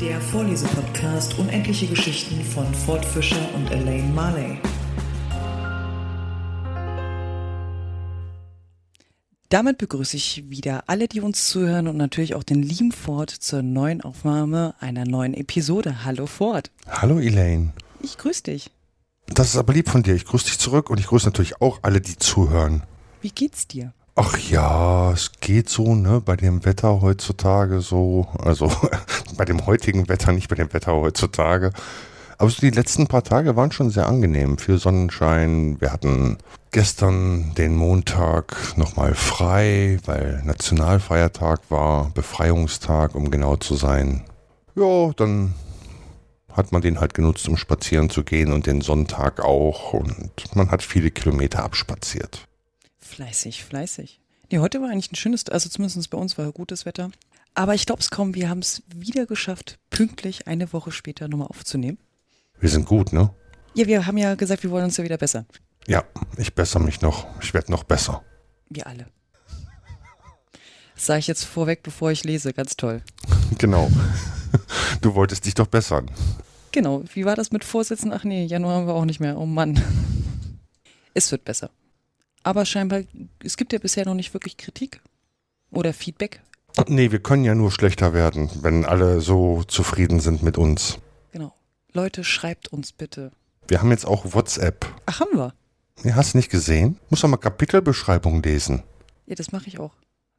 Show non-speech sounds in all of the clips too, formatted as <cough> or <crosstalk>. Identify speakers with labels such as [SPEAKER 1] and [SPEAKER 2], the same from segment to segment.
[SPEAKER 1] Der Vorlesepodcast Unendliche Geschichten von Ford Fischer und Elaine Marley.
[SPEAKER 2] Damit begrüße ich wieder alle, die uns zuhören und natürlich auch den lieben Ford zur neuen Aufnahme einer neuen Episode. Hallo Ford.
[SPEAKER 3] Hallo Elaine.
[SPEAKER 2] Ich grüße dich.
[SPEAKER 3] Das ist aber lieb von dir. Ich grüße dich zurück und ich grüße natürlich auch alle, die zuhören.
[SPEAKER 2] Wie geht's dir?
[SPEAKER 3] Ach ja, es geht so, ne, bei dem Wetter heutzutage so, also <laughs> bei dem heutigen Wetter, nicht bei dem Wetter heutzutage. Aber so die letzten paar Tage waren schon sehr angenehm. Viel Sonnenschein. Wir hatten gestern den Montag nochmal frei, weil Nationalfeiertag war, Befreiungstag, um genau zu sein. Ja, dann hat man den halt genutzt, um spazieren zu gehen und den Sonntag auch. Und man hat viele Kilometer abspaziert.
[SPEAKER 2] Fleißig, fleißig. Nee, heute war eigentlich ein schönes, also zumindest bei uns war gutes Wetter. Aber ich glaube es kaum, wir haben es wieder geschafft, pünktlich eine Woche später nochmal aufzunehmen.
[SPEAKER 3] Wir sind gut, ne?
[SPEAKER 2] Ja, wir haben ja gesagt, wir wollen uns ja wieder bessern.
[SPEAKER 3] Ja, ich bessere mich noch. Ich werde noch besser.
[SPEAKER 2] Wir alle. Das sage ich jetzt vorweg, bevor ich lese. Ganz toll. <laughs>
[SPEAKER 3] Genau. Du wolltest dich doch bessern.
[SPEAKER 2] Genau. Wie war das mit Vorsätzen? Ach nee, Januar haben wir auch nicht mehr. Oh Mann. <laughs> Es wird besser. Aber scheinbar, es gibt ja bisher noch nicht wirklich Kritik oder Feedback.
[SPEAKER 3] Nee, wir können ja nur schlechter werden, wenn alle so zufrieden sind mit uns.
[SPEAKER 2] Genau. Leute, schreibt uns bitte.
[SPEAKER 3] Wir haben jetzt auch WhatsApp.
[SPEAKER 2] Ach, haben wir?
[SPEAKER 3] Nee, hast du nicht gesehen? Muss doch mal Kapitelbeschreibung lesen.
[SPEAKER 2] Ja, das mache ich auch.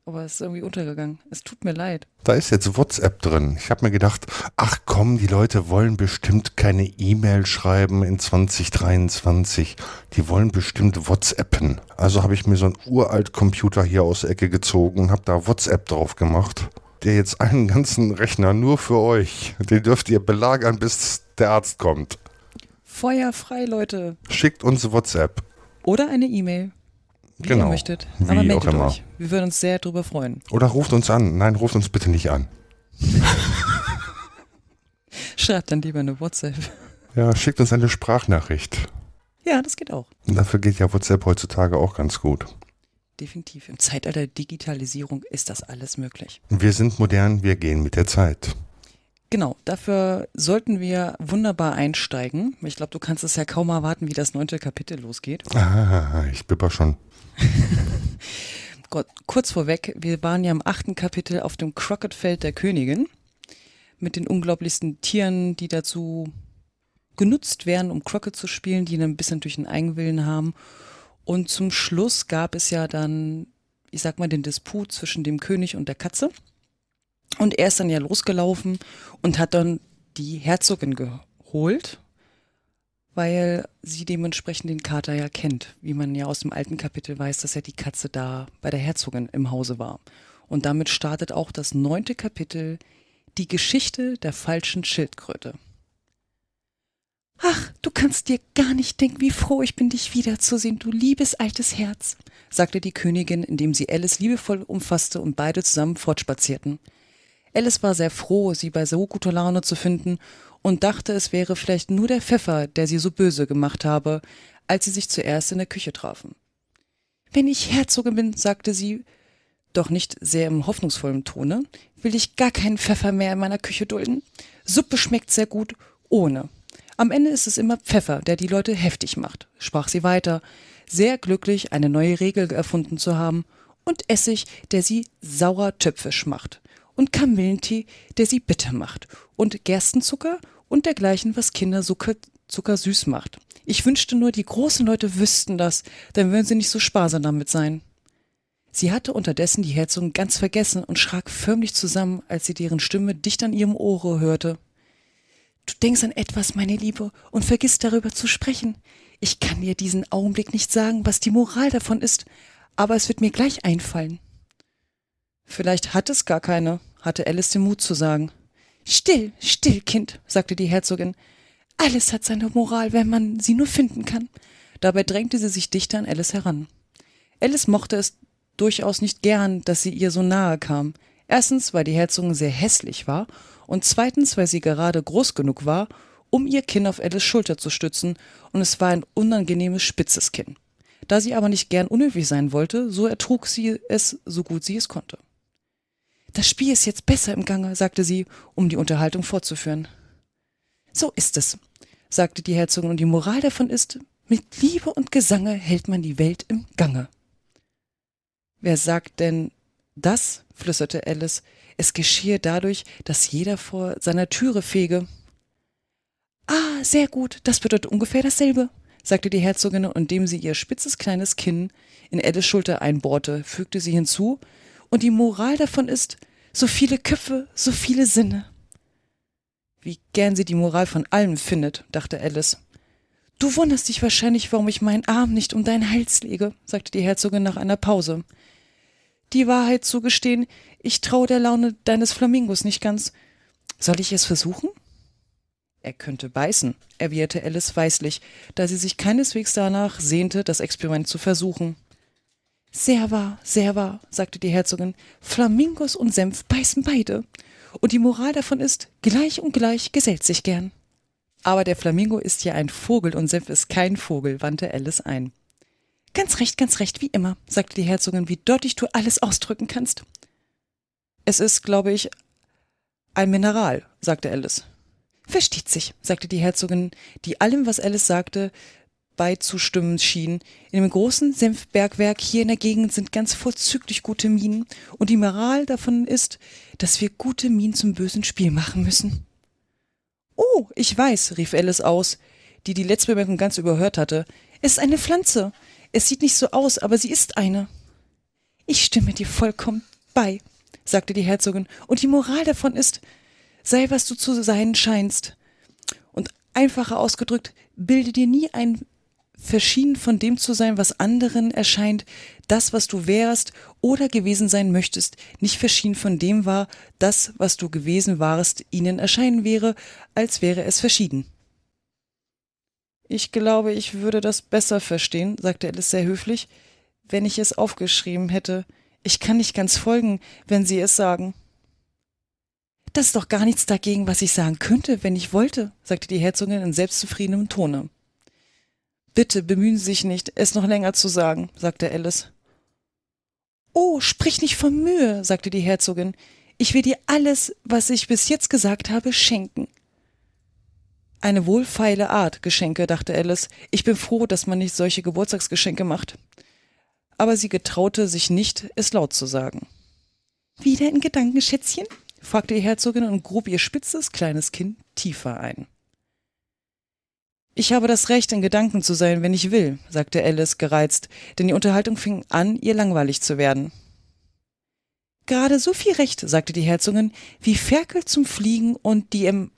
[SPEAKER 2] Aber es ist irgendwie untergegangen. Es tut mir leid.
[SPEAKER 3] Da ist jetzt WhatsApp drin. Ich habe mir gedacht, ach komm, die Leute wollen bestimmt keine E-Mail schreiben in 2023. Die wollen bestimmt WhatsAppen. Also habe ich mir so einen uralt Computer hier aus der Ecke gezogen und habe da WhatsApp drauf gemacht. Der jetzt einen ganzen Rechner nur für euch. Den dürft ihr belagern, bis der Arzt kommt.
[SPEAKER 2] Feuer frei, Leute.
[SPEAKER 3] Schickt uns WhatsApp.
[SPEAKER 2] Oder eine E-Mail. Wie
[SPEAKER 3] Genau.
[SPEAKER 2] ihr möchtet.
[SPEAKER 3] Wie
[SPEAKER 2] Aber
[SPEAKER 3] auch
[SPEAKER 2] meldet
[SPEAKER 3] immer.
[SPEAKER 2] euch. Wir würden uns sehr drüber freuen.
[SPEAKER 3] Oder ruft uns an. Nein, ruft uns bitte nicht an. <laughs>
[SPEAKER 2] Schreibt dann lieber eine WhatsApp.
[SPEAKER 3] Ja, schickt uns eine Sprachnachricht.
[SPEAKER 2] Ja, das geht auch.
[SPEAKER 3] Und dafür geht ja WhatsApp heutzutage auch ganz gut.
[SPEAKER 2] Definitiv. Im Zeitalter der Digitalisierung ist das alles möglich.
[SPEAKER 3] Wir sind modern, wir gehen mit der Zeit.
[SPEAKER 2] Genau, dafür sollten wir wunderbar einsteigen. Ich glaube, du kannst es ja kaum erwarten, wie das neunte Kapitel losgeht.
[SPEAKER 3] Ah, ich bipper schon. <laughs>
[SPEAKER 2] Gott, kurz vorweg, wir waren ja im achten Kapitel auf dem Crockett-Feld der Königin mit den unglaublichsten Tieren, die dazu genutzt werden, um Crockett zu spielen, die dann ein bisschen durch den Eigenwillen haben. Und zum Schluss gab es ja dann, ich sag mal, den Disput zwischen dem König und der Katze. Und er ist dann ja losgelaufen und hat dann die Herzogin geholt, weil sie dementsprechend den Kater ja kennt, wie man ja aus dem alten Kapitel weiß, dass ja die Katze da bei der Herzogin im Hause war. Und damit startet auch das neunte Kapitel, die Geschichte der falschen Schildkröte. Ach, du kannst dir gar nicht denken, wie froh ich bin, dich wiederzusehen, du liebes altes Herz, sagte die Königin, indem sie Alice liebevoll umfasste und beide zusammen fortspazierten. Alice war sehr froh, sie bei so guter Laune zu finden und dachte, es wäre vielleicht nur der Pfeffer, der sie so böse gemacht habe, als sie sich zuerst in der Küche trafen. Wenn ich Herzogin bin, sagte sie, doch nicht sehr im hoffnungsvollen Tone, will ich gar keinen Pfeffer mehr in meiner Küche dulden. Suppe schmeckt sehr gut ohne. Am Ende ist es immer Pfeffer, der die Leute heftig macht, sprach sie weiter, sehr glücklich, eine neue Regel erfunden zu haben, und Essig, der sie sauer töpfisch macht, und Kamillentee, der sie bitter macht, und Gerstenzucker und dergleichen, was Kinder Zucker, Zucker süß macht. Ich wünschte nur, die großen Leute wüssten das, dann würden sie nicht so sparsam damit sein. Sie hatte unterdessen die Herzogin ganz vergessen und schrak förmlich zusammen, als sie deren Stimme dicht an ihrem Ohre hörte. Du denkst an etwas, meine Liebe, und vergisst darüber zu sprechen. Ich kann dir diesen Augenblick nicht sagen, was die Moral davon ist, aber es wird mir gleich einfallen. Vielleicht hat es gar keine, hatte Alice den Mut zu sagen. Still, still, Kind, sagte die Herzogin. Alles hat seine Moral, wenn man sie nur finden kann. Dabei drängte sie sich dichter an Alice heran. Alice mochte es durchaus nicht gern, dass sie ihr so nahe kam. Erstens, weil die Herzogin sehr hässlich war und zweitens, weil sie gerade groß genug war, um ihr Kinn auf Alice Schulter zu stützen und es war ein unangenehmes spitzes Kinn. Da sie aber nicht gern unhöflich sein wollte, so ertrug sie es so gut sie es konnte. Das Spiel ist jetzt besser im Gange, sagte sie, um die Unterhaltung fortzuführen. So ist es, sagte die Herzogin, und die Moral davon ist, mit Liebe und Gesange hält man die Welt im Gange. Wer sagt denn das? flüsterte Alice. Es geschehe dadurch, dass jeder vor seiner Türe fege. Ah, sehr gut, das bedeutet ungefähr dasselbe, sagte die Herzogin, und indem sie ihr spitzes kleines Kinn in Alice Schulter einbohrte, fügte sie hinzu, und die Moral davon ist, so viele Köpfe, so viele Sinne. Wie gern sie die Moral von allem findet, dachte Alice. Du wunderst dich wahrscheinlich, warum ich meinen Arm nicht um deinen Hals lege, sagte die Herzogin nach einer Pause. Die Wahrheit zugestehen, ich traue der Laune deines Flamingos nicht ganz. Soll ich es versuchen? Er könnte beißen, erwiderte Alice weislich, da sie sich keineswegs danach sehnte, das Experiment zu versuchen. Sehr wahr, sehr wahr, sagte die Herzogin. Flamingos und Senf beißen beide. Und die Moral davon ist, gleich und gleich gesellt sich gern. Aber der Flamingo ist ja ein Vogel und Senf ist kein Vogel, wandte Alice ein. Ganz recht, ganz recht, wie immer, sagte die Herzogin, wie deutlich du alles ausdrücken kannst. Es ist, glaube ich, ein Mineral, sagte Alice. Versteht sich, sagte die Herzogin, die allem, was Alice sagte, beizustimmen schien. In dem großen Senfbergwerk hier in der Gegend sind ganz vorzüglich gute Minen, und die Moral davon ist, dass wir gute Minen zum bösen Spiel machen müssen. Oh, ich weiß, rief Alice aus, die die letzte Bemerkung ganz überhört hatte. Es ist eine Pflanze. Es sieht nicht so aus, aber sie ist eine. Ich stimme dir vollkommen bei, sagte die Herzogin, und die Moral davon ist, sei was du zu sein scheinst. Und einfacher ausgedrückt, bilde dir nie ein verschieden von dem zu sein, was anderen erscheint, das, was du wärst oder gewesen sein möchtest, nicht verschieden von dem war, das, was du gewesen warst, ihnen erscheinen wäre, als wäre es verschieden. Ich glaube, ich würde das besser verstehen, sagte Alice sehr höflich, wenn ich es aufgeschrieben hätte. Ich kann nicht ganz folgen, wenn Sie es sagen. Das ist doch gar nichts dagegen, was ich sagen könnte, wenn ich wollte, sagte die Herzogin in selbstzufriedenem Tone. Bitte bemühen Sie sich nicht, es noch länger zu sagen, sagte Alice. Oh, sprich nicht von Mühe, sagte die Herzogin. Ich will dir alles, was ich bis jetzt gesagt habe, schenken. Eine wohlfeile Art, Geschenke, dachte Alice. Ich bin froh, dass man nicht solche Geburtstagsgeschenke macht. Aber sie getraute sich nicht, es laut zu sagen. Wieder in Gedanken, Schätzchen? fragte die Herzogin und grub ihr spitzes kleines Kinn tiefer ein. Ich habe das Recht, in Gedanken zu sein, wenn ich will, sagte Alice gereizt, denn die Unterhaltung fing an, ihr langweilig zu werden. Gerade so viel Recht, sagte die Herzogin, wie Ferkel zum Fliegen und die im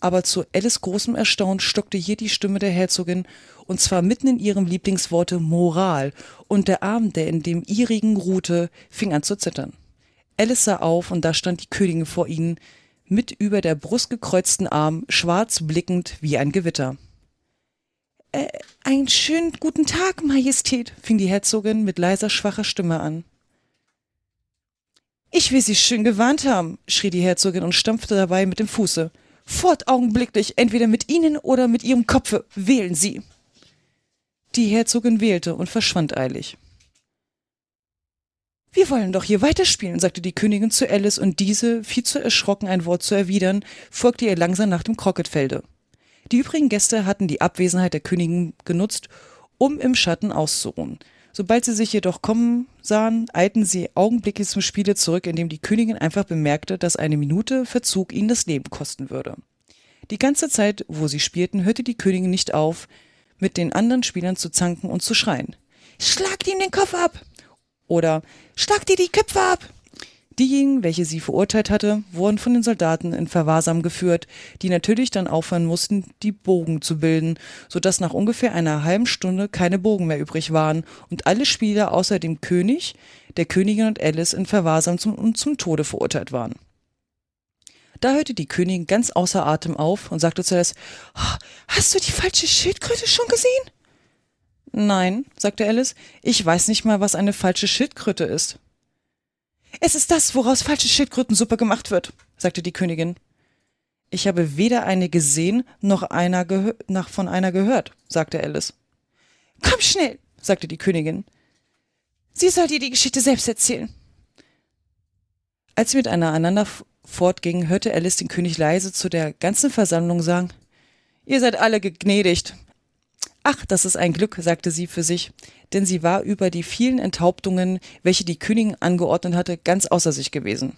[SPEAKER 2] aber zu Alice großem Erstaunen stockte hier die Stimme der Herzogin, und zwar mitten in ihrem Lieblingsworte Moral, und der Arm, der in dem ihrigen ruhte, fing an zu zittern. Alice sah auf, und da stand die Königin vor ihnen, mit über der Brust gekreuzten Arm, schwarz blickend wie ein Gewitter. Äh, einen schönen guten Tag, Majestät, fing die Herzogin mit leiser, schwacher Stimme an. Ich will Sie schön gewarnt haben, schrie die Herzogin und stampfte dabei mit dem Fuße. Fort augenblicklich, entweder mit Ihnen oder mit Ihrem Kopfe, wählen Sie. Die Herzogin wählte und verschwand eilig. Wir wollen doch hier weiterspielen, sagte die Königin zu Alice, und diese, viel zu erschrocken, ein Wort zu erwidern, folgte ihr langsam nach dem Krocketfelde. Die übrigen Gäste hatten die Abwesenheit der Königin genutzt, um im Schatten auszuruhen. Sobald sie sich jedoch kommen sahen, eilten sie augenblicklich zum Spiele zurück, indem die Königin einfach bemerkte, dass eine Minute Verzug ihnen das Leben kosten würde. Die ganze Zeit, wo sie spielten, hörte die Königin nicht auf, mit den anderen Spielern zu zanken und zu schreien. Schlagt ihm den Kopf ab! Oder Schlagt ihr die Köpfe ab! Diejenigen, welche sie verurteilt hatte, wurden von den Soldaten in Verwahrsam geführt, die natürlich dann aufhören mussten, die Bogen zu bilden, so dass nach ungefähr einer halben Stunde keine Bogen mehr übrig waren und alle Spieler außer dem König, der Königin und Alice in Verwahrsam zum, zum Tode verurteilt waren. Da hörte die Königin ganz außer Atem auf und sagte zuerst, Hast du die falsche Schildkröte schon gesehen? Nein, sagte Alice, ich weiß nicht mal, was eine falsche Schildkröte ist. Es ist das, woraus falsche Schildkrötensuppe gemacht wird, sagte die Königin. Ich habe weder eine gesehen noch einer nach von einer gehört, sagte Alice. Komm schnell, sagte die Königin. Sie soll dir die Geschichte selbst erzählen. Als sie miteinander fortgingen, hörte Alice den König leise zu der ganzen Versammlung sagen, Ihr seid alle gegnädigt. Ach, das ist ein Glück, sagte sie für sich, denn sie war über die vielen Enthauptungen, welche die Königin angeordnet hatte, ganz außer sich gewesen.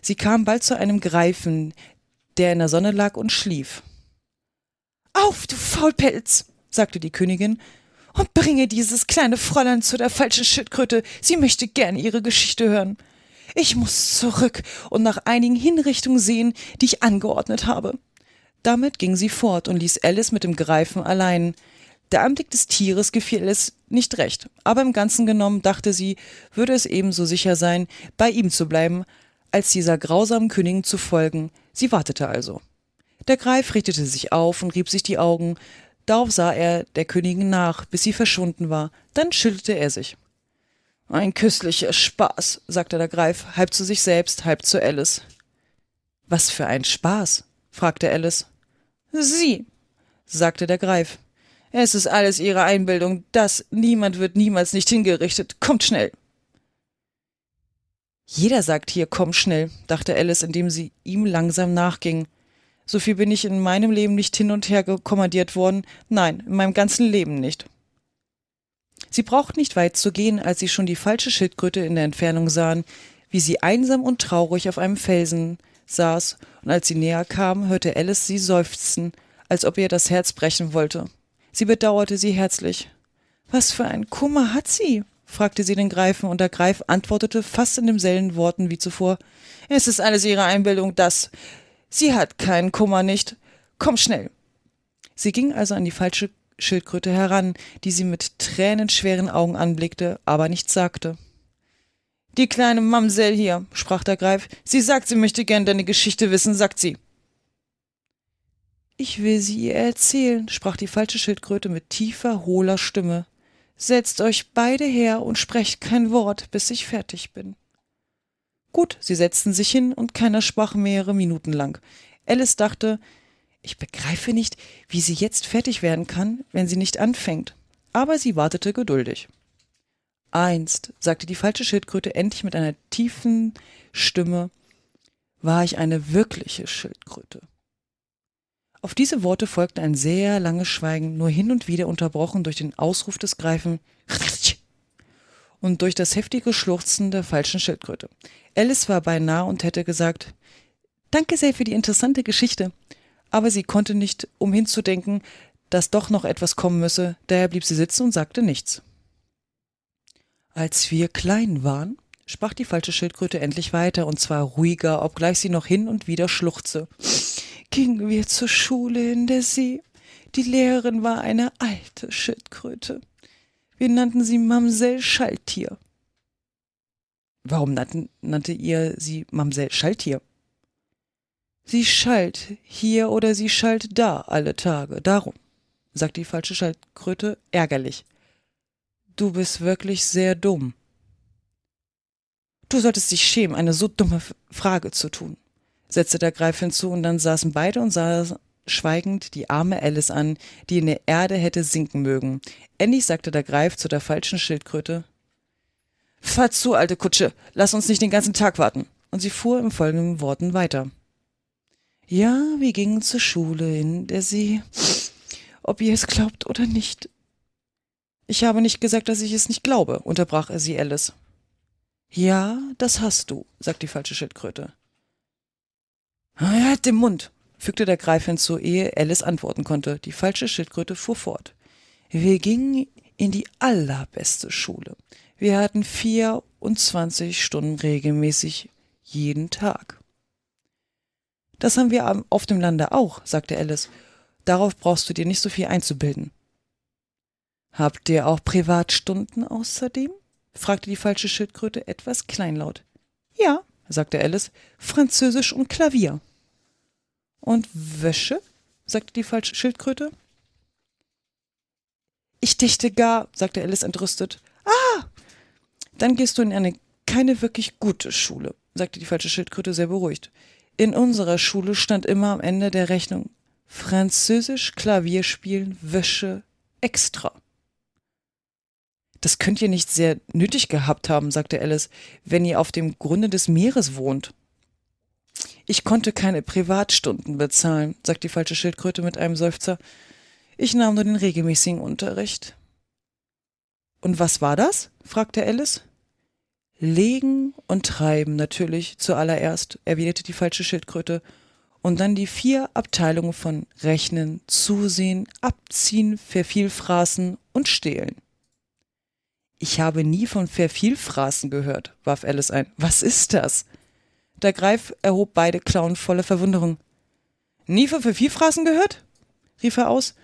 [SPEAKER 2] Sie kam bald zu einem Greifen, der in der Sonne lag und schlief. Auf, du Faulpelz, sagte die Königin, und bringe dieses kleine Fräulein zu der falschen Schildkröte. Sie möchte gern ihre Geschichte hören. Ich muss zurück und nach einigen Hinrichtungen sehen, die ich angeordnet habe. Damit ging sie fort und ließ Alice mit dem Greifen allein. Der Anblick des Tieres gefiel Alice nicht recht, aber im Ganzen genommen dachte sie, würde es ebenso sicher sein, bei ihm zu bleiben, als dieser grausamen Königin zu folgen. Sie wartete also. Der Greif richtete sich auf und rieb sich die Augen. Darauf sah er der Königin nach, bis sie verschwunden war. Dann schüttelte er sich. Ein küsslicher Spaß, sagte der Greif, halb zu sich selbst, halb zu Alice. Was für ein Spaß? fragte Alice. Sie, sagte der Greif. Es ist alles Ihre Einbildung. Das niemand wird niemals nicht hingerichtet. Kommt schnell. Jeder sagt hier, komm schnell, dachte Alice, indem sie ihm langsam nachging. So viel bin ich in meinem Leben nicht hin und her kommandiert worden. Nein, in meinem ganzen Leben nicht. Sie brauchten nicht weit zu gehen, als sie schon die falsche Schildkröte in der Entfernung sahen, wie sie einsam und traurig auf einem Felsen saß, und als sie näher kam, hörte Alice sie seufzen, als ob ihr das Herz brechen wollte. Sie bedauerte sie herzlich. Was für ein Kummer hat sie? fragte sie den Greifen, und der Greif antwortete fast in demselben Worten wie zuvor. Es ist alles ihre Einbildung, das. Sie hat keinen Kummer nicht. Komm schnell. Sie ging also an die falsche Schildkröte heran, die sie mit tränenschweren Augen anblickte, aber nichts sagte. Die kleine Mamsell hier, sprach der Greif, sie sagt, sie möchte gern deine Geschichte wissen, sagt sie. Ich will sie ihr erzählen, sprach die falsche Schildkröte mit tiefer, hohler Stimme. Setzt euch beide her und sprecht kein Wort, bis ich fertig bin. Gut, sie setzten sich hin und keiner sprach mehrere Minuten lang. Alice dachte, ich begreife nicht, wie sie jetzt fertig werden kann, wenn sie nicht anfängt. Aber sie wartete geduldig. Einst, sagte die falsche Schildkröte endlich mit einer tiefen Stimme, war ich eine wirkliche Schildkröte. Auf diese Worte folgte ein sehr langes Schweigen, nur hin und wieder unterbrochen durch den Ausruf des Greifen und durch das heftige Schluchzen der falschen Schildkröte. Alice war beinahe und hätte gesagt, Danke sehr für die interessante Geschichte aber sie konnte nicht umhin zu denken, dass doch noch etwas kommen müsse, daher blieb sie sitzen und sagte nichts. Als wir klein waren, sprach die falsche Schildkröte endlich weiter, und zwar ruhiger, obgleich sie noch hin und wieder schluchzte, gingen wir zur Schule in der See. Die Lehrerin war eine alte Schildkröte. Wir nannten sie Mamsell Schalltier. Warum nannten, nannte ihr sie Mamsell Schalltier? Sie schallt hier oder sie schallt da alle Tage, darum, sagt die falsche Schildkröte ärgerlich. Du bist wirklich sehr dumm. Du solltest dich schämen, eine so dumme Frage zu tun, setzte der Greif hinzu, und dann saßen beide und sahen schweigend die arme Alice an, die in der Erde hätte sinken mögen. Endlich sagte der Greif zu der falschen Schildkröte Fahr zu, alte Kutsche, lass uns nicht den ganzen Tag warten. Und sie fuhr in folgenden Worten weiter. Ja, wir gingen zur Schule in der See. Ob ihr es glaubt oder nicht. Ich habe nicht gesagt, dass ich es nicht glaube, unterbrach er sie Alice. Ja, das hast du, sagt die falsche Schildkröte. Halt den Mund, fügte der Greif hinzu, ehe Alice antworten konnte. Die falsche Schildkröte fuhr fort. Wir gingen in die allerbeste Schule. Wir hatten vierundzwanzig Stunden regelmäßig jeden Tag. Das haben wir auf dem Lande auch, sagte Alice. Darauf brauchst du dir nicht so viel einzubilden. Habt ihr auch Privatstunden außerdem? fragte die falsche Schildkröte etwas kleinlaut. Ja, sagte Alice, Französisch und Klavier. Und Wäsche? sagte die falsche Schildkröte. Ich dächte gar, sagte Alice entrüstet. Ah! Dann gehst du in eine keine wirklich gute Schule, sagte die falsche Schildkröte sehr beruhigt. In unserer Schule stand immer am Ende der Rechnung Französisch Klavierspielen Wäsche extra. Das könnt ihr nicht sehr nötig gehabt haben, sagte Alice, wenn ihr auf dem Grunde des Meeres wohnt. Ich konnte keine Privatstunden bezahlen, sagte die falsche Schildkröte mit einem Seufzer. Ich nahm nur den regelmäßigen Unterricht. Und was war das? fragte Alice. Legen und treiben natürlich zuallererst, erwiderte die falsche Schildkröte, und dann die vier Abteilungen von Rechnen, Zusehen, Abziehen, Vervielfraßen und Stehlen. Ich habe nie von Vervielfraßen gehört, warf Alice ein. Was ist das? Der Greif erhob beide Klauen voller Verwunderung. Nie von Vervielfraßen gehört? rief er aus.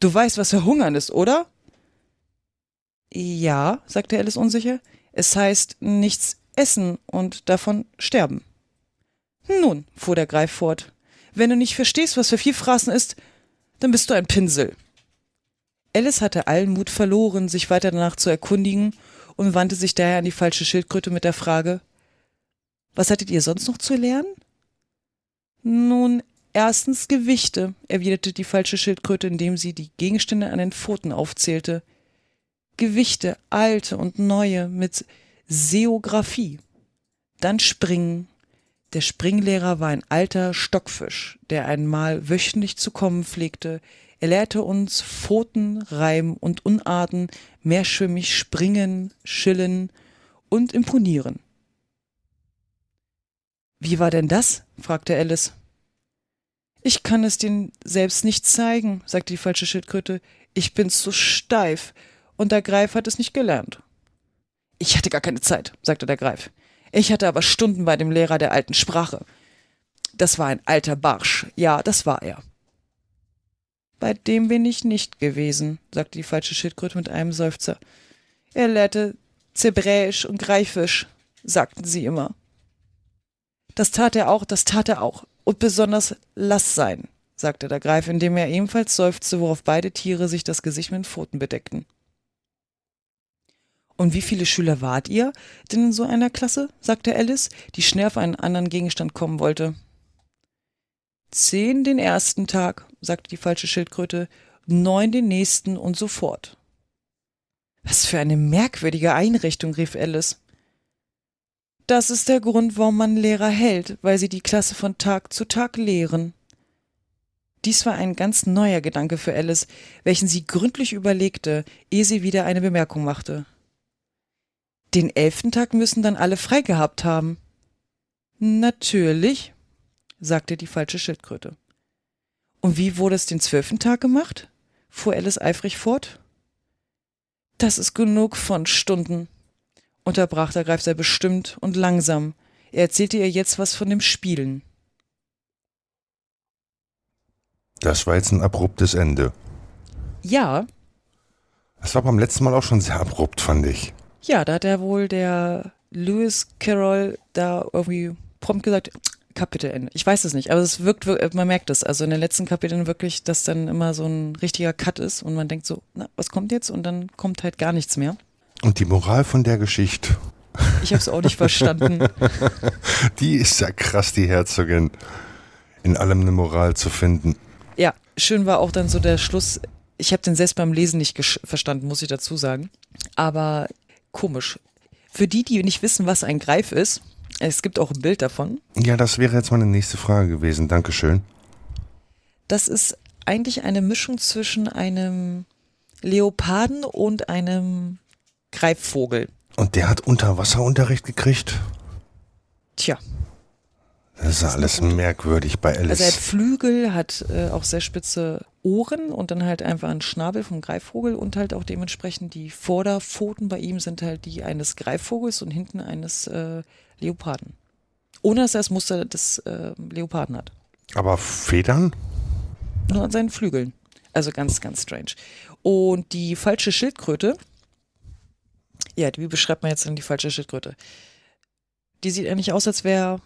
[SPEAKER 2] Du weißt, was Verhungern ist, oder? Ja, sagte Alice unsicher. Es heißt nichts essen und davon sterben. Nun, fuhr der Greif fort, wenn du nicht verstehst, was Vervielfraßen ist, dann bist du ein Pinsel. Alice hatte allen Mut verloren, sich weiter danach zu erkundigen und wandte sich daher an die falsche Schildkröte mit der Frage, was hattet ihr sonst noch zu lernen? Nun, erstens Gewichte, erwiderte die falsche Schildkröte, indem sie die Gegenstände an den Pfoten aufzählte. Gewichte, alte und neue, mit Seographie. Dann Springen. Der Springlehrer war ein alter Stockfisch, der einmal wöchentlich zu kommen pflegte. Er lehrte uns Pfoten, Reim und Unarten, mehrschwimmig springen, schillen und imponieren. Wie war denn das? fragte Alice. Ich kann es dir selbst nicht zeigen, sagte die falsche Schildkröte. Ich bin zu steif, und der Greif hat es nicht gelernt. Ich hatte gar keine Zeit, sagte der Greif. Ich hatte aber Stunden bei dem Lehrer der alten Sprache. Das war ein alter Barsch, ja, das war er. Bei dem bin ich nicht gewesen, sagte die falsche Schildkröte mit einem Seufzer. Er lehrte Zebräisch und Greifisch, sagten sie immer. Das tat er auch, das tat er auch. Und besonders lass sein, sagte der Greif, indem er ebenfalls seufzte, worauf beide Tiere sich das Gesicht mit Pfoten bedeckten. Und wie viele Schüler wart ihr denn in so einer Klasse? sagte Alice, die schnell auf einen anderen Gegenstand kommen wollte. Zehn den ersten Tag, sagte die falsche Schildkröte, neun den nächsten und so fort. Was für eine merkwürdige Einrichtung, rief Alice. Das ist der Grund, warum man Lehrer hält, weil sie die Klasse von Tag zu Tag lehren. Dies war ein ganz neuer Gedanke für Alice, welchen sie gründlich überlegte, ehe sie wieder eine Bemerkung machte. Den elften Tag müssen dann alle frei gehabt haben. Natürlich, sagte die falsche Schildkröte. Und wie wurde es den zwölften Tag gemacht? fuhr Alice eifrig fort. Das ist genug von Stunden, unterbrach der Greif sehr bestimmt und langsam. Er erzählte ihr jetzt was von dem Spielen.
[SPEAKER 3] Das war jetzt ein abruptes Ende.
[SPEAKER 2] Ja.
[SPEAKER 3] Das war beim letzten Mal auch schon sehr abrupt, fand ich.
[SPEAKER 2] Ja, da hat er wohl der Lewis Carroll da irgendwie prompt gesagt, Kapitelende. Ich weiß es nicht, aber es wirkt, man merkt es. Also in den letzten Kapiteln wirklich, dass dann immer so ein richtiger Cut ist und man denkt so, na, was kommt jetzt? Und dann kommt halt gar nichts mehr.
[SPEAKER 3] Und die Moral von der Geschichte.
[SPEAKER 2] Ich habe es auch nicht verstanden. <laughs>
[SPEAKER 3] Die ist ja krass, die Herzogin. In allem eine Moral zu finden.
[SPEAKER 2] Ja, schön war auch dann so der Schluss. Ich habe den selbst beim Lesen nicht verstanden, muss ich dazu sagen. Aber komisch. Für die, die nicht wissen, was ein Greif ist, es gibt auch ein Bild davon.
[SPEAKER 3] Ja, das wäre jetzt meine nächste Frage gewesen. Dankeschön.
[SPEAKER 2] Das ist eigentlich eine Mischung zwischen einem Leoparden und einem Greifvogel.
[SPEAKER 3] Und der hat Unterwasserunterricht gekriegt?
[SPEAKER 2] Tja.
[SPEAKER 3] Das ist alles merkwürdig bei Alice.
[SPEAKER 2] Also er hat Flügel, hat äh, auch sehr spitze Ohren und dann halt einfach einen Schnabel vom Greifvogel und halt auch dementsprechend die Vorderpfoten bei ihm sind halt die eines Greifvogels und hinten eines äh, Leoparden. Ohne dass er das Muster des äh, Leoparden hat.
[SPEAKER 3] Aber Federn?
[SPEAKER 2] Nur an seinen Flügeln. Also ganz, ganz strange. Und die falsche Schildkröte, ja, wie beschreibt man jetzt denn die falsche Schildkröte? Die sieht eigentlich aus, als wäre,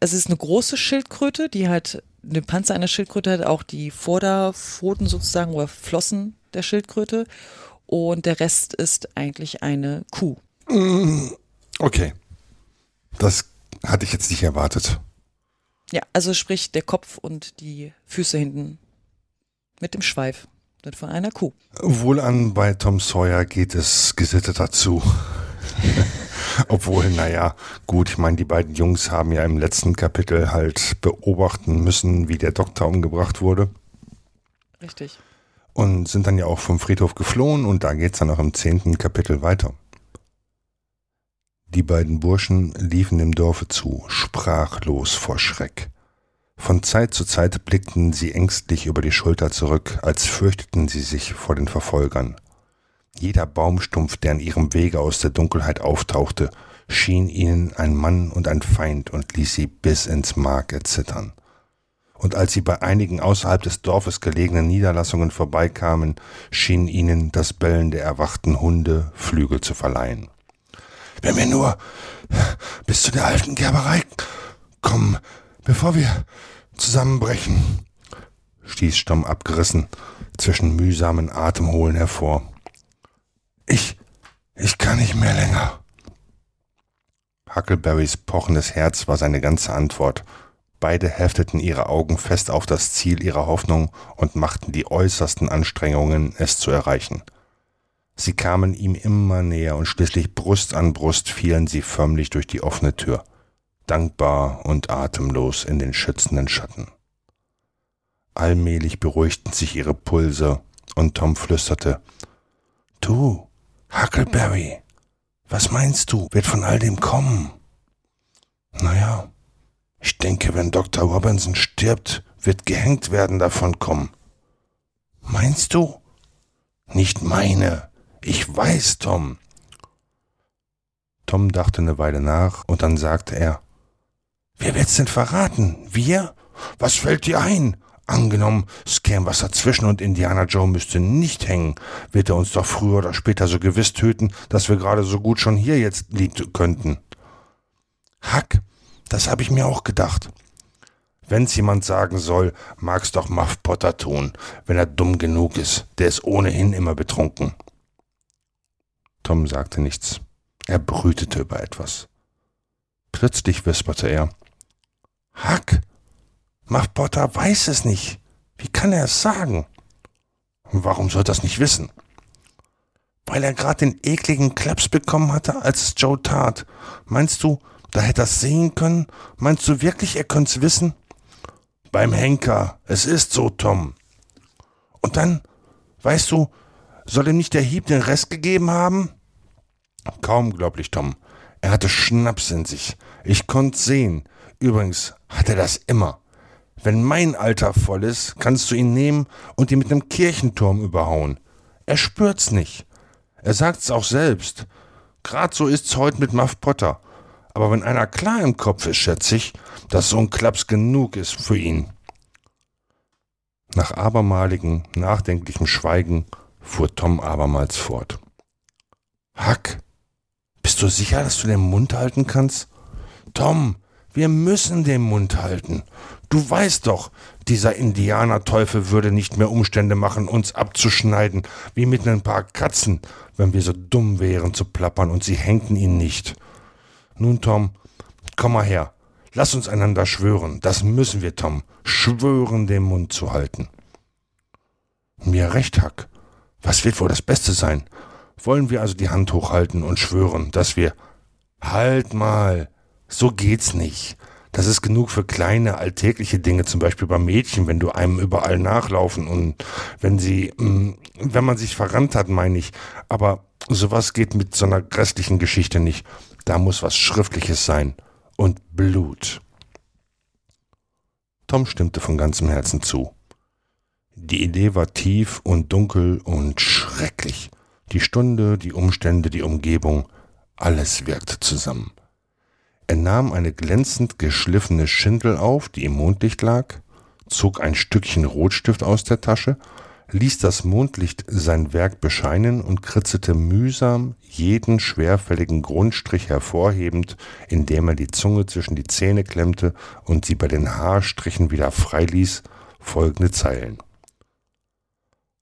[SPEAKER 2] es ist eine große Schildkröte, die halt den Panzer einer Schildkröte hat, auch die Vorderpfoten sozusagen oder Flossen der Schildkröte. Und der Rest ist eigentlich eine Kuh.
[SPEAKER 3] Okay. Das hatte ich jetzt nicht erwartet.
[SPEAKER 2] Ja, also sprich der Kopf und die Füße hinten mit dem Schweif. Das war einer Kuh.
[SPEAKER 3] Wohlan bei Tom Sawyer geht es gesitteter zu. <laughs> Obwohl, naja, gut, ich meine, die beiden Jungs haben ja im letzten Kapitel halt beobachten müssen, wie der Doktor umgebracht wurde.
[SPEAKER 2] Richtig.
[SPEAKER 3] Und sind dann ja auch vom Friedhof geflohen und da geht es dann auch im zehnten Kapitel weiter. Die beiden Burschen liefen dem Dorfe zu, sprachlos vor Schreck. Von Zeit zu Zeit blickten sie ängstlich über die Schulter zurück, als fürchteten sie sich vor den Verfolgern. Jeder Baumstumpf, der an ihrem Wege aus der Dunkelheit auftauchte, schien ihnen ein Mann und ein Feind und ließ sie bis ins Mark erzittern. Und als sie bei einigen außerhalb des Dorfes gelegenen Niederlassungen vorbeikamen, schien ihnen das Bellen der erwachten Hunde Flügel zu verleihen. Wenn wir nur bis zu der alten Gerberei kommen, bevor wir zusammenbrechen, stieß Stamm abgerissen zwischen mühsamen Atemholen hervor. Ich, ich kann nicht mehr länger. Huckleberrys pochendes Herz war seine ganze Antwort. Beide hefteten ihre Augen fest auf das Ziel ihrer Hoffnung und machten die äußersten Anstrengungen, es zu erreichen. Sie kamen ihm immer näher und schließlich Brust an Brust fielen sie förmlich durch die offene Tür dankbar und atemlos in den schützenden Schatten. Allmählich beruhigten sich ihre Pulse und Tom flüsterte, Du, Huckleberry, was meinst du, wird von all dem kommen? Naja, ich denke, wenn Dr. Robinson stirbt, wird gehängt werden davon kommen. Meinst du? Nicht meine. Ich weiß, Tom. Tom dachte eine Weile nach und dann sagte er, Wer wird's denn verraten? Wir? Was fällt dir ein? Angenommen, es käme was dazwischen und Indiana Joe müsste nicht hängen, wird er uns doch früher oder später so gewiss töten, dass wir gerade so gut schon hier jetzt liegen könnten. Hack, das habe ich mir auch gedacht. Wenn's jemand sagen soll, mag's doch Muff Potter tun, wenn er dumm genug ist, der ist ohnehin immer betrunken. Tom sagte nichts. Er brütete über etwas. Plötzlich wisperte er, Hack, Muff Potter weiß es nicht. Wie kann er es sagen? Warum soll das nicht wissen? Weil er gerade den ekligen Klaps bekommen hatte, als es Joe tat. Meinst du, da hätte er es sehen können? Meinst du wirklich, er könnte es wissen? Beim Henker, es ist so, Tom. Und dann, weißt du, soll ihm nicht der Hieb den Rest gegeben haben? Kaum glaublich, Tom. Er hatte Schnaps in sich. Ich konnte sehen. Übrigens hat er das immer. Wenn mein Alter voll ist, kannst du ihn nehmen und ihn mit einem Kirchenturm überhauen. Er spürt's nicht. Er sagt's auch selbst. Grad so ist's heute mit Muff Potter. Aber wenn einer klar im Kopf ist, schätze ich, dass so ein Klaps genug ist für ihn. Nach abermaligem, nachdenklichem Schweigen fuhr Tom abermals fort. Hack, bist du sicher, dass du den Mund halten kannst? Tom, wir müssen den Mund halten. Du weißt doch, dieser Indianerteufel würde nicht mehr Umstände machen, uns abzuschneiden, wie mit ein paar Katzen, wenn wir so dumm wären zu plappern und sie hängten ihn nicht. Nun, Tom, komm mal her. Lass uns einander schwören. Das müssen wir, Tom. Schwören, den Mund zu halten. Mir recht, Hack. Was wird wohl das Beste sein? Wollen wir also die Hand hochhalten und schwören, dass wir. Halt mal. So geht's nicht. Das ist genug für kleine alltägliche Dinge, zum Beispiel bei Mädchen, wenn du einem überall nachlaufen und wenn sie, mm, wenn man sich verrannt hat, meine ich. Aber sowas geht mit so einer grässlichen Geschichte nicht. Da muss was Schriftliches sein. Und Blut. Tom stimmte von ganzem Herzen zu. Die Idee war tief und dunkel und schrecklich. Die Stunde, die Umstände, die Umgebung, alles wirkte zusammen. Er nahm eine glänzend geschliffene Schindel auf, die im Mondlicht lag, zog ein Stückchen Rotstift aus der Tasche, ließ das Mondlicht sein Werk bescheinen und kritzelte mühsam jeden schwerfälligen Grundstrich hervorhebend, indem er die Zunge zwischen die Zähne klemmte und sie bei den Haarstrichen wieder freiließ, folgende Zeilen.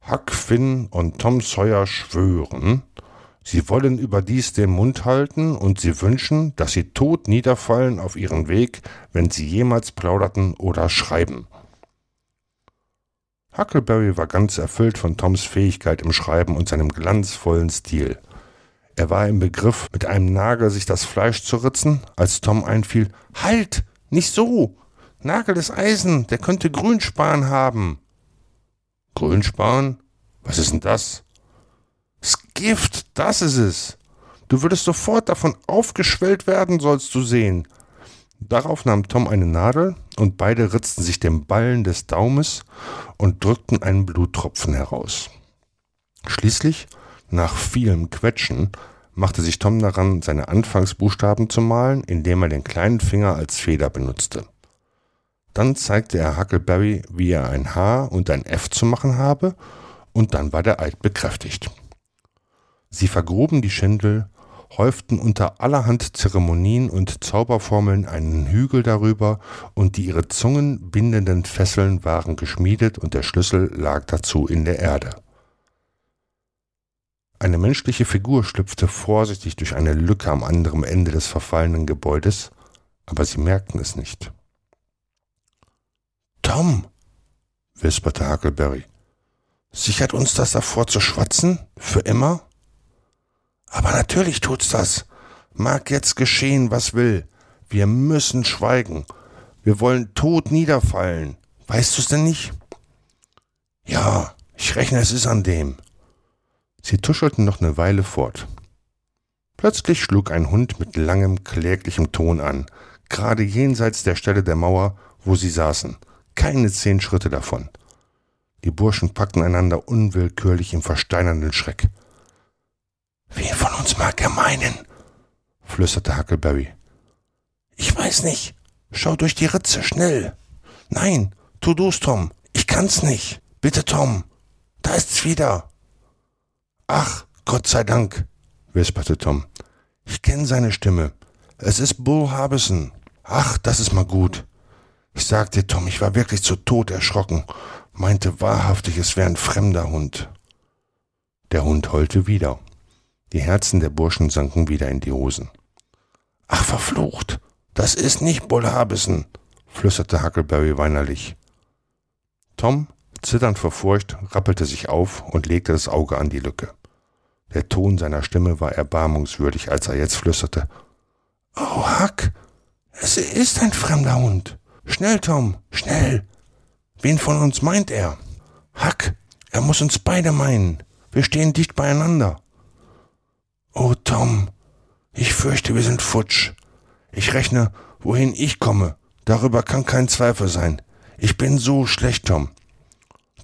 [SPEAKER 3] Huck Finn und Tom Sawyer schwören, Sie wollen überdies den Mund halten und sie wünschen, dass sie tot niederfallen auf ihren Weg, wenn sie jemals plauderten oder schreiben. Huckleberry war ganz erfüllt von Toms Fähigkeit im Schreiben und seinem glanzvollen Stil. Er war im Begriff, mit einem Nagel sich das Fleisch zu ritzen, als Tom einfiel, Halt! Nicht so! Nagel des Eisen, der könnte Grünspan haben. Grünspan? Was ist denn das? Das Gift, das ist es. Du würdest sofort davon aufgeschwellt werden, sollst du sehen. Darauf nahm Tom eine Nadel und beide ritzten sich den Ballen des Daumes und drückten einen Bluttropfen heraus. Schließlich, nach vielem Quetschen, machte sich Tom daran, seine Anfangsbuchstaben zu malen, indem er den kleinen Finger als Feder benutzte. Dann zeigte er Huckleberry, wie er ein H und ein F zu machen habe, und dann war der Eid bekräftigt. Sie vergruben die Schindel häuften unter allerhand Zeremonien und Zauberformeln einen Hügel darüber, und die ihre Zungen bindenden Fesseln waren geschmiedet und der Schlüssel lag dazu in der Erde. Eine menschliche Figur schlüpfte vorsichtig durch eine Lücke am anderen Ende des verfallenen Gebäudes, aber sie merkten es nicht. Tom, wisperte Huckleberry, sichert uns das davor zu schwatzen? Für immer? Aber natürlich tut's das. Mag jetzt geschehen, was will. Wir müssen schweigen. Wir wollen tot niederfallen. Weißt du's denn nicht? Ja, ich rechne, es ist an dem. Sie tuschelten noch eine Weile fort. Plötzlich schlug ein Hund mit langem, kläglichem Ton an, gerade jenseits der Stelle der Mauer, wo sie saßen, keine zehn Schritte davon. Die Burschen packten einander unwillkürlich im versteinernden Schreck. Wen von uns mag er meinen? flüsterte Huckleberry. Ich weiß nicht. Schau durch die Ritze, schnell. Nein, tu du's, Tom. Ich kann's nicht. Bitte, Tom. Da ist's wieder. Ach, Gott sei Dank, wisperte Tom. Ich kenne seine Stimme. Es ist Bull Harbison. Ach, das ist mal gut. Ich sag dir, Tom, ich war wirklich zu Tod erschrocken. Meinte wahrhaftig, es wäre ein fremder Hund. Der Hund heulte wieder. Die Herzen der Burschen sanken wieder in die Hosen. Ach, verflucht! Das ist nicht Bull Harbison, flüsterte Huckleberry weinerlich. Tom, zitternd vor Furcht, rappelte sich auf und legte das Auge an die Lücke. Der Ton seiner Stimme war erbarmungswürdig, als er jetzt flüsterte. Oh, Huck, es ist ein fremder Hund. Schnell, Tom, schnell. Wen von uns meint er? Huck, er muss uns beide meinen. Wir stehen dicht beieinander. Oh, Tom, ich fürchte, wir sind futsch. Ich rechne, wohin ich komme. Darüber kann kein Zweifel sein. Ich bin so schlecht, Tom.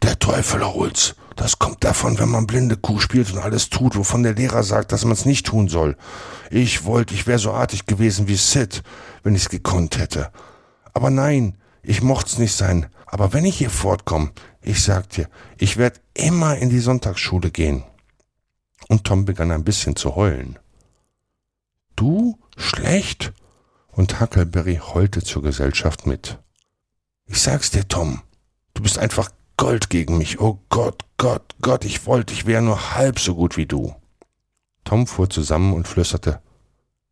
[SPEAKER 3] Der Teufel holt's. Das kommt davon, wenn man blinde Kuh spielt und alles tut, wovon der Lehrer sagt, dass man's nicht tun soll. Ich wollte, ich wäre so artig gewesen wie Sid, wenn ich's gekonnt hätte. Aber nein, ich mocht's nicht sein. Aber wenn ich hier fortkomme, ich sag dir, ich werd immer in die Sonntagsschule gehen und Tom begann ein bisschen zu heulen. Du? Schlecht? Und Huckleberry heulte zur Gesellschaft mit. Ich sag's dir, Tom, du bist einfach Gold gegen mich. Oh Gott, Gott, Gott, ich wollte, ich wäre nur halb so gut wie du. Tom fuhr zusammen und flüsterte,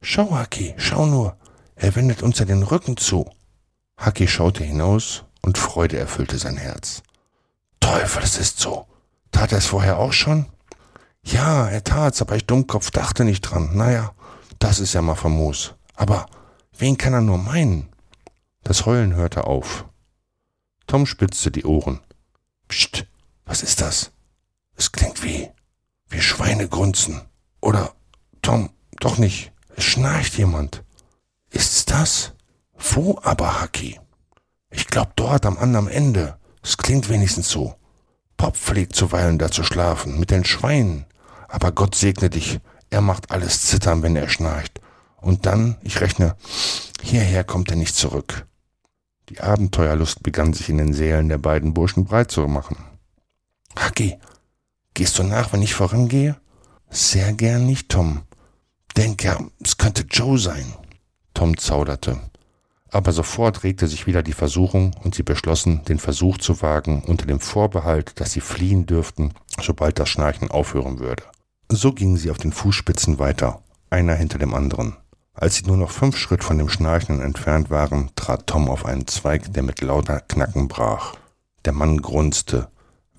[SPEAKER 3] Schau, Hucky, schau nur, er wendet uns ja den Rücken zu. Hucky schaute hinaus und Freude erfüllte sein Herz. Teufel, es ist so. Tat er es vorher auch schon? Ja, er tat's, aber ich Dummkopf dachte nicht dran. Naja, das ist ja mal famos. Aber wen kann er nur meinen? Das Heulen hörte auf. Tom spitzte die Ohren. Psst, was ist das? Es klingt wie, wie Schweine grunzen. Oder, Tom, doch nicht. Es schnarcht jemand. Ist's das? Wo aber, Haki? Ich glaub dort am anderen Ende. Es klingt wenigstens so. Pop pflegt zuweilen da zu schlafen, mit den Schweinen. Aber Gott segne dich. Er macht alles zittern, wenn er schnarcht. Und dann, ich rechne, hierher kommt er nicht zurück. Die Abenteuerlust begann sich in den Seelen der beiden Burschen breit zu machen. Haki, gehst du nach, wenn ich vorangehe? Sehr gern nicht, Tom. Denk ja, es könnte Joe sein. Tom zauderte. Aber sofort regte sich wieder die Versuchung und sie beschlossen, den Versuch zu wagen, unter dem Vorbehalt, dass sie fliehen dürften, sobald das Schnarchen aufhören würde. So gingen sie auf den Fußspitzen weiter, einer hinter dem anderen. Als sie nur noch fünf Schritt von dem Schnarchen entfernt waren, trat Tom auf einen Zweig, der mit lauter Knacken brach. Der Mann grunzte,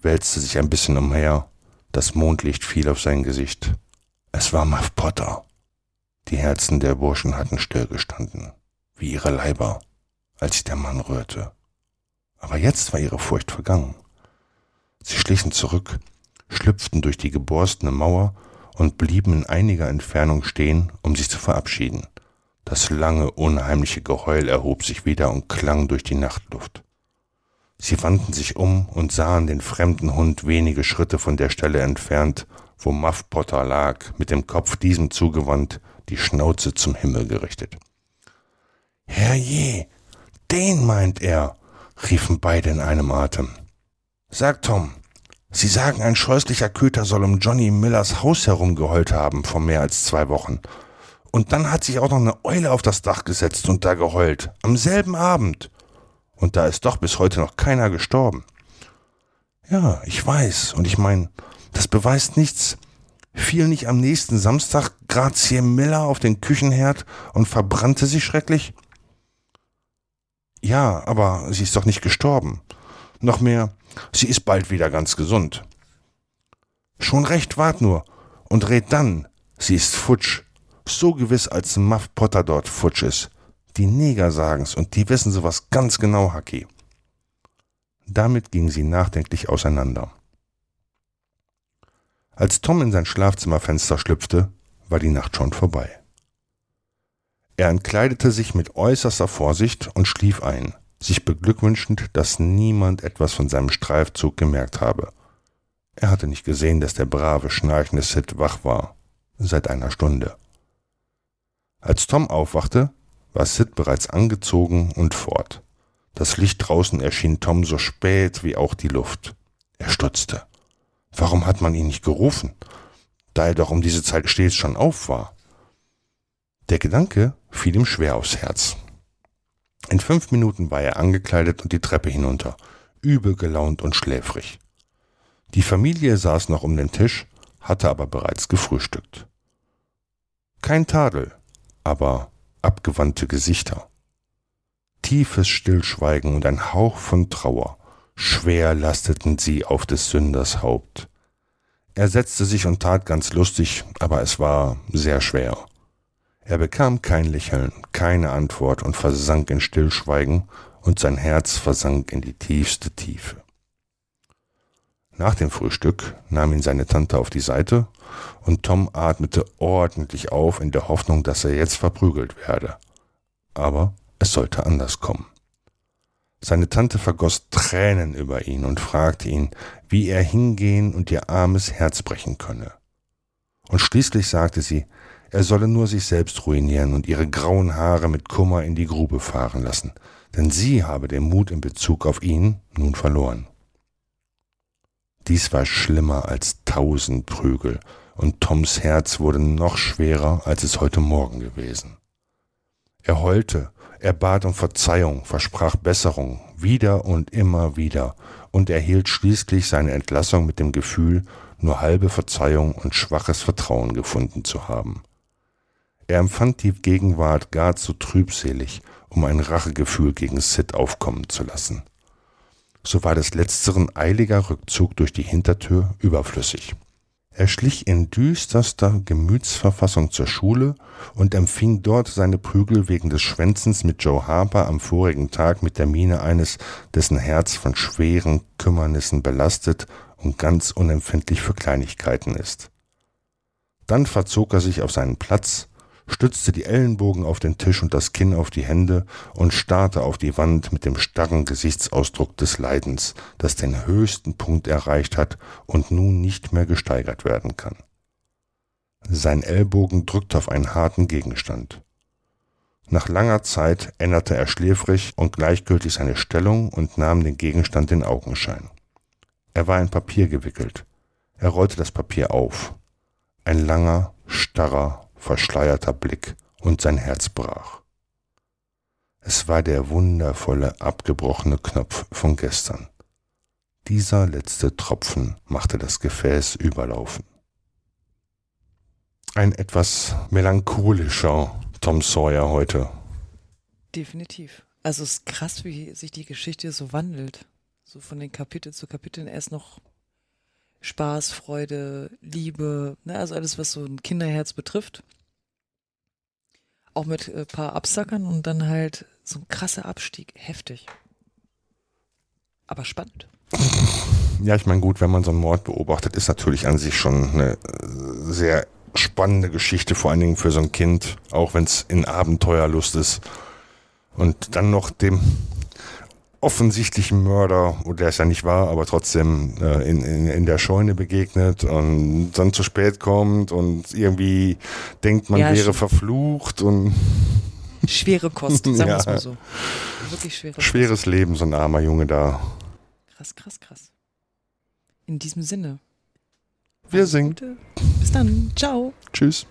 [SPEAKER 3] wälzte sich ein bisschen umher. Das Mondlicht fiel auf sein Gesicht. Es war Muff Potter. Die Herzen der Burschen hatten stillgestanden, wie ihre Leiber, als sich der Mann rührte. Aber jetzt war ihre Furcht vergangen. Sie schlichen zurück, schlüpften durch die geborstene Mauer und blieben in einiger Entfernung stehen, um sich zu verabschieden. Das lange, unheimliche Geheul erhob sich wieder und klang durch die Nachtluft. Sie wandten sich um und sahen den fremden Hund wenige Schritte von der Stelle entfernt, wo Muff Potter lag, mit dem Kopf diesem zugewandt, die Schnauze zum Himmel gerichtet. Herrje, den meint er, riefen beide in einem Atem. Sag Tom, Sie sagen, ein scheußlicher Köter soll um Johnny Millers Haus herumgeheult haben vor mehr als zwei Wochen. Und dann hat sich auch noch eine Eule auf das Dach gesetzt und da geheult. Am selben Abend. Und da ist doch bis heute noch keiner gestorben. Ja, ich weiß. Und ich meine, das beweist nichts. Fiel nicht am nächsten Samstag Grazie Miller auf den Küchenherd und verbrannte sich schrecklich? Ja, aber sie ist doch nicht gestorben. Noch mehr, sie ist bald wieder ganz gesund. Schon recht, wart nur und red dann, sie ist futsch. So gewiss, als Muff Potter dort futsch ist. Die Neger sagen's und die wissen sowas ganz genau, Haki. Damit ging sie nachdenklich auseinander. Als Tom in sein Schlafzimmerfenster schlüpfte, war die Nacht schon vorbei. Er entkleidete sich mit äußerster Vorsicht und schlief ein, sich beglückwünschend, dass niemand etwas von seinem Streifzug gemerkt habe. Er hatte nicht gesehen, dass der brave, schnarchende Sid wach war, seit einer Stunde. Als Tom aufwachte, war Sid bereits angezogen und fort. Das Licht draußen erschien Tom so spät wie auch die Luft. Er stutzte. Warum hat man ihn nicht gerufen, da er doch um diese Zeit stets schon auf war? Der Gedanke fiel ihm schwer aufs Herz. In fünf Minuten war er angekleidet und die Treppe hinunter, übel gelaunt und schläfrig. Die Familie saß noch um den Tisch, hatte aber bereits gefrühstückt. Kein Tadel, aber abgewandte Gesichter. Tiefes Stillschweigen und ein Hauch von Trauer, schwer lasteten sie auf des Sünders Haupt. Er setzte sich und tat ganz lustig, aber es war sehr schwer. Er bekam kein Lächeln, keine Antwort und versank in Stillschweigen, und sein Herz versank in die tiefste Tiefe. Nach dem Frühstück nahm ihn seine Tante auf die Seite und Tom atmete ordentlich auf in der Hoffnung, dass er jetzt verprügelt werde. Aber es sollte anders kommen. Seine Tante vergoss Tränen über ihn und fragte ihn, wie er hingehen und ihr armes Herz brechen könne. Und schließlich sagte sie, er solle nur sich selbst ruinieren und ihre grauen Haare mit Kummer in die Grube fahren lassen, denn sie habe den Mut in Bezug auf ihn nun verloren. Dies war schlimmer als tausend Prügel, und Toms Herz wurde noch schwerer, als es heute Morgen gewesen. Er heulte, er bat um Verzeihung, versprach Besserung, wieder und immer wieder, und erhielt schließlich seine Entlassung mit dem Gefühl, nur halbe Verzeihung und schwaches Vertrauen gefunden zu haben. Er empfand die Gegenwart gar zu trübselig, um ein Rachegefühl gegen Sid aufkommen zu lassen so war des letzteren eiliger Rückzug durch die Hintertür überflüssig. Er schlich in düsterster Gemütsverfassung zur Schule und empfing dort seine Prügel wegen des Schwänzens mit Joe Harper am vorigen Tag mit der Miene eines, dessen Herz von schweren Kümmernissen belastet und ganz unempfindlich für Kleinigkeiten ist. Dann verzog er sich auf seinen Platz, stützte die Ellenbogen auf den Tisch und das Kinn auf die Hände und starrte auf die Wand mit dem starren Gesichtsausdruck des Leidens, das den höchsten Punkt erreicht hat und nun nicht mehr gesteigert werden kann. Sein Ellbogen drückte auf einen harten Gegenstand. Nach langer Zeit änderte er schläfrig und gleichgültig seine Stellung und nahm den Gegenstand in Augenschein. Er war in Papier gewickelt. Er rollte das Papier auf. Ein langer, starrer, verschleierter Blick und sein Herz brach. Es war der wundervolle, abgebrochene Knopf von gestern. Dieser letzte Tropfen machte das Gefäß überlaufen. Ein etwas melancholischer Tom Sawyer heute.
[SPEAKER 2] Definitiv. Also es ist krass, wie sich die Geschichte so wandelt. So von den Kapitel zu Kapiteln. Erst noch Spaß, Freude, Liebe, ne, also alles, was so ein Kinderherz betrifft. Auch mit äh, paar Absackern und dann halt so ein krasser Abstieg. Heftig. Aber spannend. <laughs>
[SPEAKER 3] Ja, ich meine, gut, wenn man so einen Mord beobachtet, ist natürlich an sich schon eine äh, sehr spannende Geschichte, vor allen Dingen für so ein Kind, auch wenn es in Abenteuerlust ist. Und dann noch dem offensichtlichen Mörder, der es ja nicht war, aber trotzdem äh, in, in, in der Scheune begegnet und dann zu spät kommt und irgendwie denkt, man
[SPEAKER 2] Ja,
[SPEAKER 3] wäre verflucht und <laughs>
[SPEAKER 2] Schwere Kost, sagen wir
[SPEAKER 3] Ja.
[SPEAKER 2] es mal so. Wirklich schwere
[SPEAKER 3] schweres Leben, so ein armer Junge da.
[SPEAKER 2] Krass, krass, krass. In diesem Sinne.
[SPEAKER 3] Wir singen.
[SPEAKER 2] Bis dann. Ciao.
[SPEAKER 3] Tschüss.